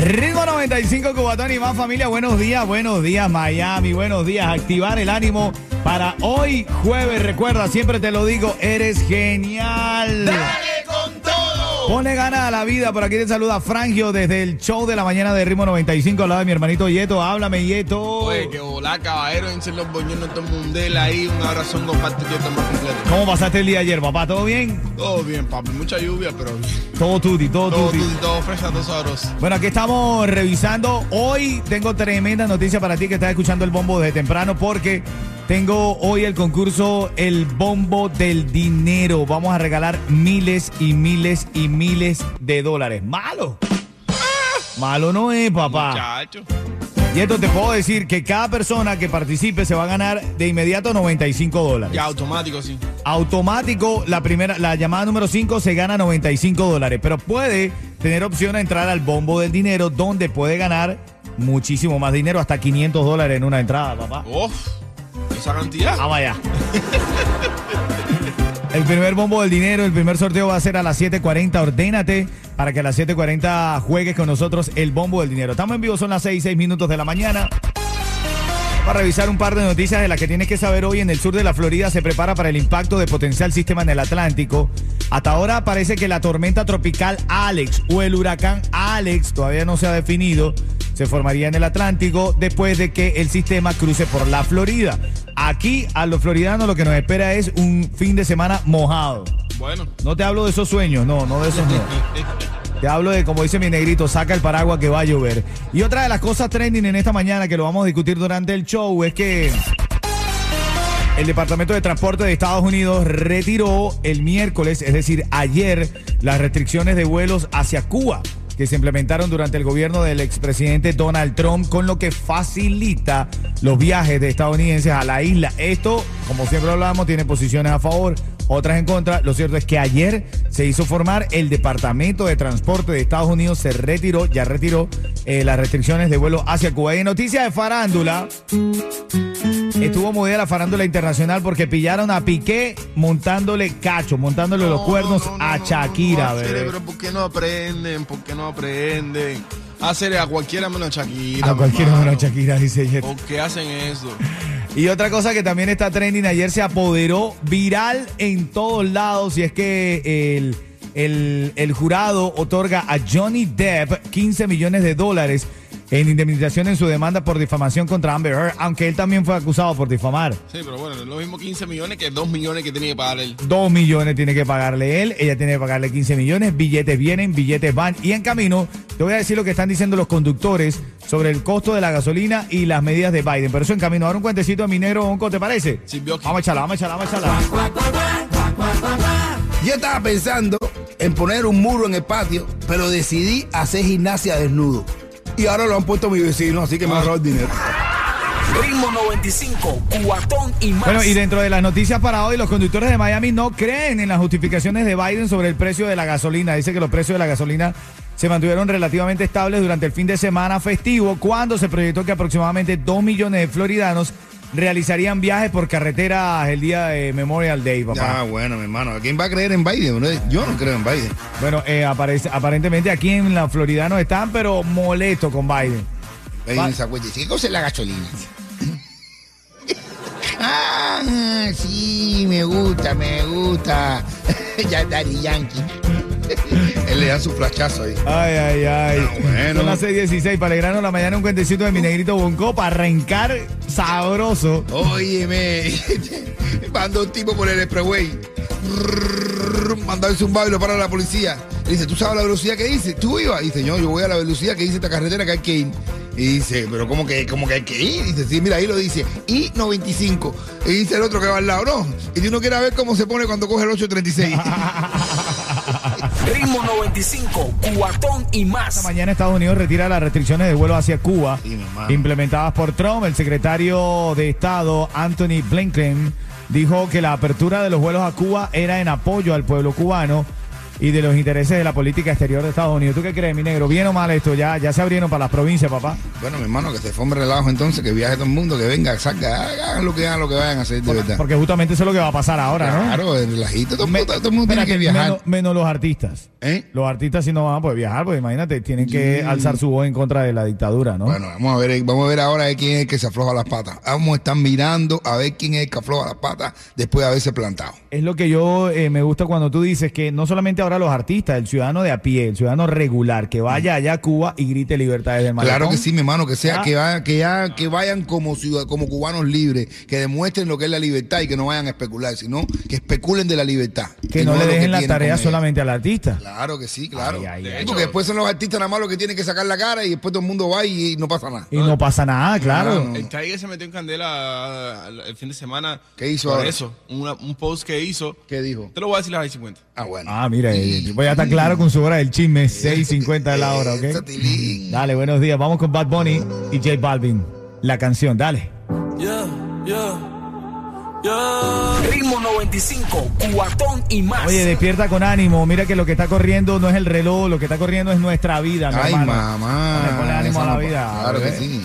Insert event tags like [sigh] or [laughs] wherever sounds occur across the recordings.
Ritmo 95 Cubatón y más familia, buenos días, buenos días Miami, buenos días, activar el ánimo para hoy jueves, recuerda, siempre te lo digo, eres genial. ¡Dale! Pone ganas a la vida, por aquí te saluda Frangio desde el show de la mañana de Ritmo 95 al lado de mi hermanito Yeto, háblame Yeto. Oye, que hola, caballero, en los boñones todo mundel ahí, un abrazo, un comparto y más completo. ¿Cómo pasaste el día ayer, papá? ¿Todo bien? Todo bien, papi, mucha lluvia, pero bien. Todo tutti, todo, Todo, tutti. todo, todo fresca, todo sabroso. Bueno, aquí estamos revisando. Hoy tengo tremenda noticia para ti que estás escuchando el bombo desde temprano porque tengo hoy el concurso El Bombo del Dinero. Vamos a regalar miles y miles y miles de dólares. Malo. Malo no es, papá. Muchacho. Y esto te puedo decir que cada persona que participe se va a ganar de inmediato 95 dólares. Ya, automático, sí. Automático, la primera, la llamada número 5 se gana 95 dólares, pero puede tener opción a entrar al bombo del dinero donde puede ganar muchísimo más dinero, hasta 500 dólares en una entrada, papá. Uf, cantidad. Vamos allá. El primer bombo del dinero, el primer sorteo va a ser a las 7.40. Ordénate para que a las 7.40 juegues con nosotros el bombo del dinero. Estamos en vivo, son las 6, 6 minutos de la mañana. Para revisar un par de noticias de las que tienes que saber hoy en el sur de la Florida se prepara para el impacto de potencial sistema en el Atlántico. Hasta ahora parece que la tormenta tropical Alex o el huracán Alex todavía no se ha definido. Se formaría en el Atlántico después de que el sistema cruce por la Florida. Aquí a los floridanos lo que nos espera es un fin de semana mojado. Bueno. No te hablo de esos sueños, no, no de esos no. [laughs] Te hablo de, como dice mi negrito, saca el paraguas que va a llover. Y otra de las cosas trending en esta mañana que lo vamos a discutir durante el show es que el Departamento de Transporte de Estados Unidos retiró el miércoles, es decir, ayer, las restricciones de vuelos hacia Cuba que se implementaron durante el gobierno del expresidente Donald Trump, con lo que facilita los viajes de estadounidenses a la isla. Esto, como siempre hablamos, tiene posiciones a favor, otras en contra. Lo cierto es que ayer se hizo formar el Departamento de Transporte de Estados Unidos, se retiró, ya retiró eh, las restricciones de vuelo hacia Cuba. Y en noticias de farándula, estuvo movida la farándula internacional porque pillaron a Piqué montándole cacho, montándole los No, cuernos no, no, a Shakira, bebé. Pero ¿por qué no aprenden? ¿Por qué no aprenden? Hacer a cualquiera menos a Shakira. A cualquiera hermano. menos Shakira, dice Jet. ¿Por qué hacen eso? [laughs] Y otra cosa que también está trending, ayer se apoderó viral en todos lados y es que el, el, el jurado otorga a Johnny Depp 15 millones de dólares en indemnización en su demanda por difamación contra Amber Heard, aunque él también fue acusado por difamar. Sí, pero bueno, es lo mismo 15 millones que 2 millones que tenía que pagar él. Dos millones tiene que pagarle él, ella tiene que pagarle 15 millones, billetes vienen, billetes van. Y en camino, te voy a decir lo que están diciendo los conductores sobre el costo de la gasolina y las medidas de Biden. Pero eso en camino. Ahora un cuentecito de mi negro, Onco, ¿te parece? Sí, Bioki. Vamos a echarla, vamos a echarla, vamos a echarla. Yo estaba pensando en poner un muro en el patio, pero decidí hacer gimnasia desnudo. Y ahora lo han puesto mi vecino, así que me ahorró el dinero. Ritmo 95, cuatón y más. Bueno, y dentro de las noticias para hoy, los conductores de Miami no creen en las justificaciones de Biden sobre el precio de la gasolina. Dice que los precios de la gasolina se mantuvieron relativamente estables durante el fin de semana festivo, cuando se proyectó que aproximadamente 2 millones de floridanos realizarían viajes por carretera el día de Memorial Day, papá. Ya, bueno, mi hermano. ¿Quién va a creer en Biden? Yo no creo en Biden. Bueno, eh, aparece- aparentemente aquí en la Florida no están, pero molestos con Biden. Biden ¿qué cosa es la gasolina? [laughs] ah, sí, me gusta, me gusta. [laughs] ya Daddy Yankee. [laughs] Él le da su flachazo ahí. Ay, ay, ay. Ah, bueno. Son las 6:16 para alegrarnos la mañana un cuentecito de mi negrito Bonco para arrancar sabroso. Óyeme, [laughs] mandó un tipo por el expressway. Mandó el zumbado y lo para la policía. Le dice, ¿tú sabes la velocidad que dice? ¿Tú ibas? Dice, no, yo voy a la velocidad que dice esta carretera que hay que ir. Y dice, ¿pero cómo que, cómo que hay que ir? Dice, sí, mira, ahí lo dice, I-95. Y dice el otro que va al lado, no. Y si uno quiere ver cómo se pone cuando coge el 836. [laughs] [laughs] Ritmo 95, cuatón y Esta más. mañana Estados Unidos retira las restricciones de vuelo hacia Cuba Sí, implementadas por Trump. El secretario de Estado, Anthony Blinken, dijo que la apertura de los vuelos a Cuba era en apoyo al pueblo cubano y de los intereses de la política exterior de Estados Unidos. ¿Tú qué crees, mi negro? ¿Bien o mal esto? Ya, ya se abrieron para las provincias, papá. Bueno, mi hermano, que se forme relajo entonces, que viaje todo el mundo, que venga, salga, hagan lo que hagan, lo que vayan a hacer, de verdad. Porque justamente eso es lo que va a pasar ahora, ¿no? Claro, el relajito, todo, el Me- mundo- todo el mundo tiene que viajar. Menos, menos los artistas. ¿Eh? Los artistas sí no van a poder viajar, porque imagínate, tienen que alzar su voz en contra de la dictadura, ¿no? Bueno, vamos a ver, vamos a ver ahora quién es el que se afloja las patas. Vamos a estar mirando a ver quién es el que afloja las patas después de haberse plantado. Es lo que yo eh, me gusta cuando tú dices que no solamente ahora los artistas, el ciudadano de a pie, el ciudadano regular, que vaya allá a Cuba y grite libertad desde el malecón. Claro que sí, mi hermano, que sea Ah. que vayan, que ya, que vayan como ciudad- como cubanos libres, que demuestren lo que es la libertad y que no vayan a especular, sino que especulen de la libertad. Que no le dejen la tarea solamente al artista. Claro que sí, claro. Ay, ay, Sí, ay. Porque después son los artistas nada más los que tienen que sacar la cara y después todo el mundo va y, no pasa nada. Y no pasa nada, claro. No. El Tiger se metió en candela ah, el fin de semana. ¿Qué hizo ahora? eso, una- un post que hizo. ¿Qué dijo? Te lo voy a decir a las 50. Ah, bueno. Ah, mira, el tipo ya está claro con su hora del chisme, 6.50 de la hora, ¿ok? Dale, buenos días. Vamos con Bad Bunny y J Balvin. La canción, dale. Ritmo 95, cuatón y más. Oye, despierta con ánimo. Mira que lo que está corriendo no es el reloj, lo que está corriendo es nuestra vida, mi Ay, hermano. mamá. Ponle ánimo a la vida. Claro que sí.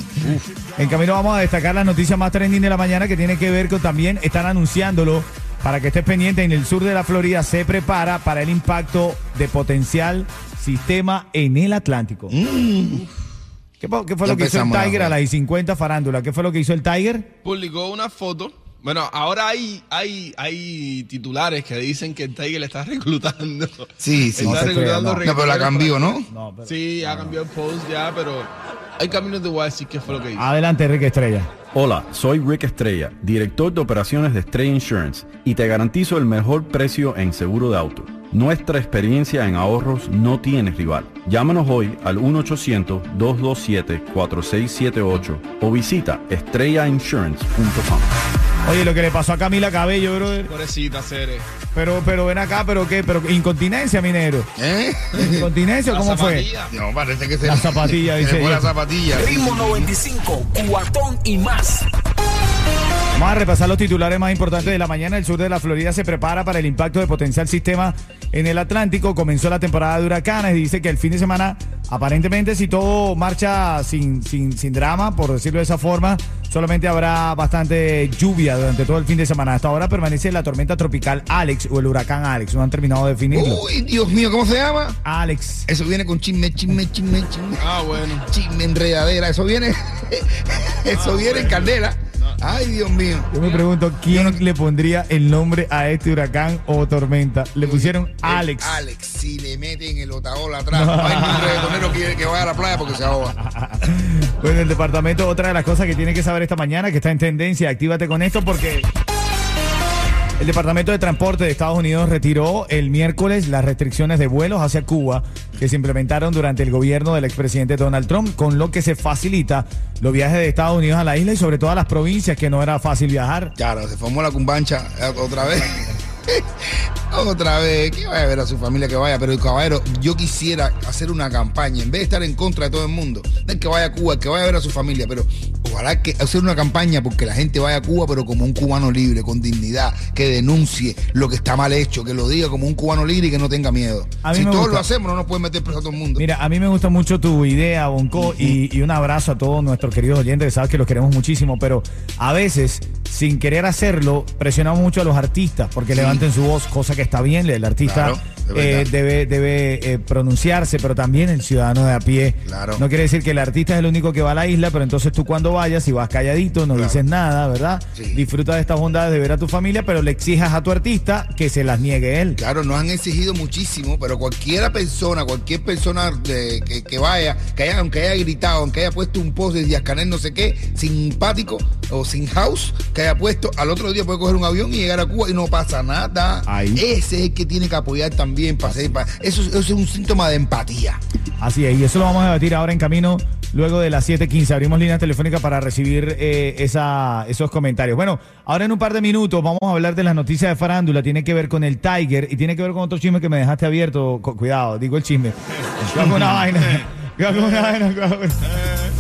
En camino vamos a destacar las noticias más trending de la mañana que tiene que ver con también están anunciándolo para que estés pendiente en el sur de la Florida se prepara para el impacto de potencial sistema en el Atlántico. ¿Qué, po- qué fue Mm. Ya lo que hizo el Tiger a las 50 farándula? ¿Qué fue lo que hizo el Tiger? Publicó una foto. Bueno, ahora hay, hay, hay titulares que dicen que el Tiger le está [laughs] reclutando. Sí, sí. Está No se reclutando crea, no. No, pero la cambió, ¿no? No, pero- Sí, ha cambiado el post ya, pero hay caminos de voy a decir qué fue lo que hizo. Adelante, Enrique Estrella. Hola, soy Rick Estrella, director de operaciones de Estrella Insurance y te garantizo el mejor precio en seguro de auto. Nuestra experiencia en ahorros no tiene rival. Llámanos hoy al 1-800-227-4678 o visita estrellainsurance.com. Oye, lo que le pasó a Camila Cabello, brother. Pobrecita, Cere. Pero, pero ven acá, pero qué, pero incontinencia, minero. ¿Eh? ¿Incontinencia La cómo fue? zapatilla. No, parece que se La zapatilla, se dice le fue la zapatilla. Ritmo 95, cuatón y más. Vamos a repasar los titulares más importantes de la mañana. El sur de la Florida se prepara para el impacto de potencial sistema en el Atlántico. Comenzó la temporada de huracanes. Dice que el fin de semana, aparentemente, si todo marcha sin, sin, sin drama, por decirlo de esa forma, solamente habrá bastante lluvia durante todo el fin de semana. Hasta ahora permanece la tormenta tropical Alex o el huracán Alex. No han terminado de definirlo. Uy, Dios mío, ¿cómo se llama? Alex. Eso viene con chisme, chisme, chisme, chisme. Ah, bueno. Chisme, enredadera. Eso viene. [laughs] Eso viene en candela. Ay, Dios mío. Yo me pregunto, ¿quién le pondría el nombre a este huracán o tormenta? Le pusieron El Alex. Alex, si le meten el otaola atrás, no hay ningún reggaetonero que, que vaya a la playa porque se ahoga. [laughs] Bueno, el departamento, otra de las cosas que tiene que saber esta mañana, que está en tendencia, actívate con esto porque el Departamento de Transporte de Estados Unidos retiró el miércoles las restricciones de vuelos hacia Cuba que se implementaron durante el gobierno del expresidente Donald Trump, con lo que se facilita los viajes de Estados Unidos a la isla y sobre todo a las provincias que no era fácil viajar. Claro, se formó la cumbancha eh, otra vez. [laughs] otra vez, que vaya a ver a su familia que vaya, pero caballero, yo quisiera hacer una campaña, en vez de estar en contra de todo el mundo, el que vaya a Cuba, el que vaya a ver a su familia, pero ojalá que hacer una campaña porque la gente vaya a Cuba, pero como un cubano libre, con dignidad, que denuncie lo que está mal hecho, que lo diga como un cubano libre y que no tenga miedo. A Si todos gusta. lo hacemos, no nos pueden meter preso a todo el mundo. Mira, a mí me gusta mucho tu idea, Bonco, y, y un abrazo a todos nuestros queridos oyentes, que sabes que los queremos muchísimo, pero a veces, sin querer hacerlo, presionamos mucho a los artistas porque levanten su voz, cosa que está bien, el artista Claro, eh, debe, debe eh, pronunciarse, pero también el ciudadano de a pie. Claro. No quiere decir que el artista es el único que va a la isla, pero entonces tú cuando vayas y vas calladito, no Claro. dices nada, ¿verdad? Sí. Disfruta de estas bondades de ver a tu familia, pero le exijas a tu artista que se las niegue él. Claro, nos han exigido muchísimo, pero cualquiera persona, cualquier persona de- que, que vaya, que haya, aunque haya gritado, aunque haya puesto un post de Díaz Canel no sé qué, simpático o sin house, que haya puesto, al otro día puede coger un avión y llegar a Cuba y no pasa nada. Ahí. Ese es el que tiene que apoyar también para hacer, para- eso, eso es un síntoma de empatía. Así es, y eso lo vamos a debatir ahora en camino luego de las 7.15. Abrimos líneas telefónicas para recibir eh, esa, esos comentarios. Bueno, ahora en un par de minutos vamos a hablar de las noticias de farándula. Tiene que ver con el Tiger y tiene que ver con otro chisme que me dejaste abierto. Cu- cuidado, digo el chisme. [laughs] Con una vaina. Con una vaina. con-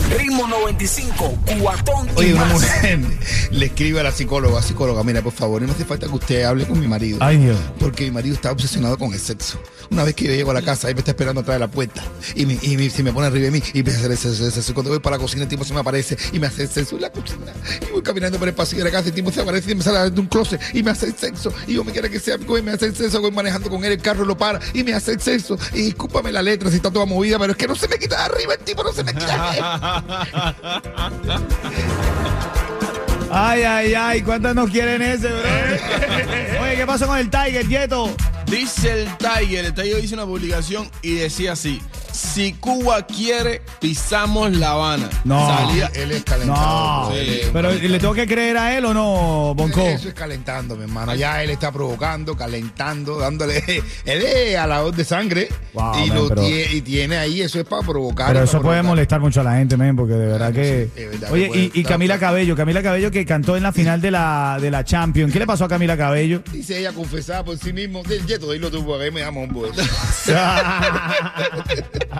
Ritmo 95, cuatón y Oye, una más. mujer [laughs] le escribe a la psicóloga, psicóloga, mira, por favor, no hace falta que usted hable con mi marido. Ay, Dios. Porque mi marido está obsesionado con el sexo. Una vez que yo llego a la casa, él me está esperando atrás de la puerta. Y, me, y me- se me pone arriba de mí y empieza a hacer el sexo, el sexo. Cuando voy para la cocina, el tipo se me aparece y me hace el sexo en la cocina. Y voy caminando por el pasillo de la casa, el tipo se aparece y me sale de un closet y me hace el sexo. Y yo me quiero que sea amigo y me hace el sexo. Voy manejando con él, el carro lo para y me hace el sexo. Y discúlpame la letra si está toda movida, pero es que no se me quita de arriba, el tipo no se me quita de [laughs] arriba. Ay, ay, ay. ¿Cuántas nos quieren ese, bro? [laughs] Oye, ¿qué pasó con el Tiger, Yeto? Dice el Tiger, el Tiger hizo una publicación y decía así: Si Cuba quiere, pisamos La Habana. No. Salía- Él es calentado. No. bro, él es- Pero ¿le tengo que creer a él o no, Bonco? Eso es calentando, mi hermano. Ya él está provocando, calentando, dándole. [laughs] Él es a la voz de sangre. Wow, y, man, lo pero- tie- y tiene ahí, eso es para provocar. Pero eso puede molestar mucho a la gente, men, porque de verdad que. sí, verdad Oye, y, Camila Cabello, Camila Cabello que cantó en la final de la, de la Champions. ¿Qué le pasó a Camila Cabello? Dice ella confesada por sí mismo. Del yeto, dilo tú, porque me llama [laughs] [laughs] un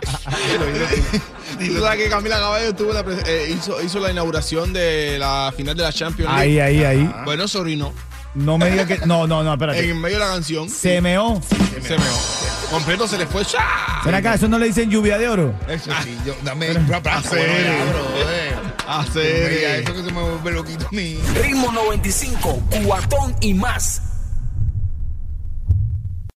[laughs] sabes que Camila Cabello tuvo la eh, hizo, hizo la inauguración de la final de la Champions ahí, League. ahí, ahí. Bueno, se orinó. No me diga que. No, no, no, espérate. En medio de la canción. Se meó. Se meó. Completo se le fue. ¡cha! Ven acá, eso no le dicen lluvia de oro. Eso sí, yo, dame un. Hacer. bueno, eh. Eso que se me vuelve loquito a mí. Ritmo 95, cuatón y más.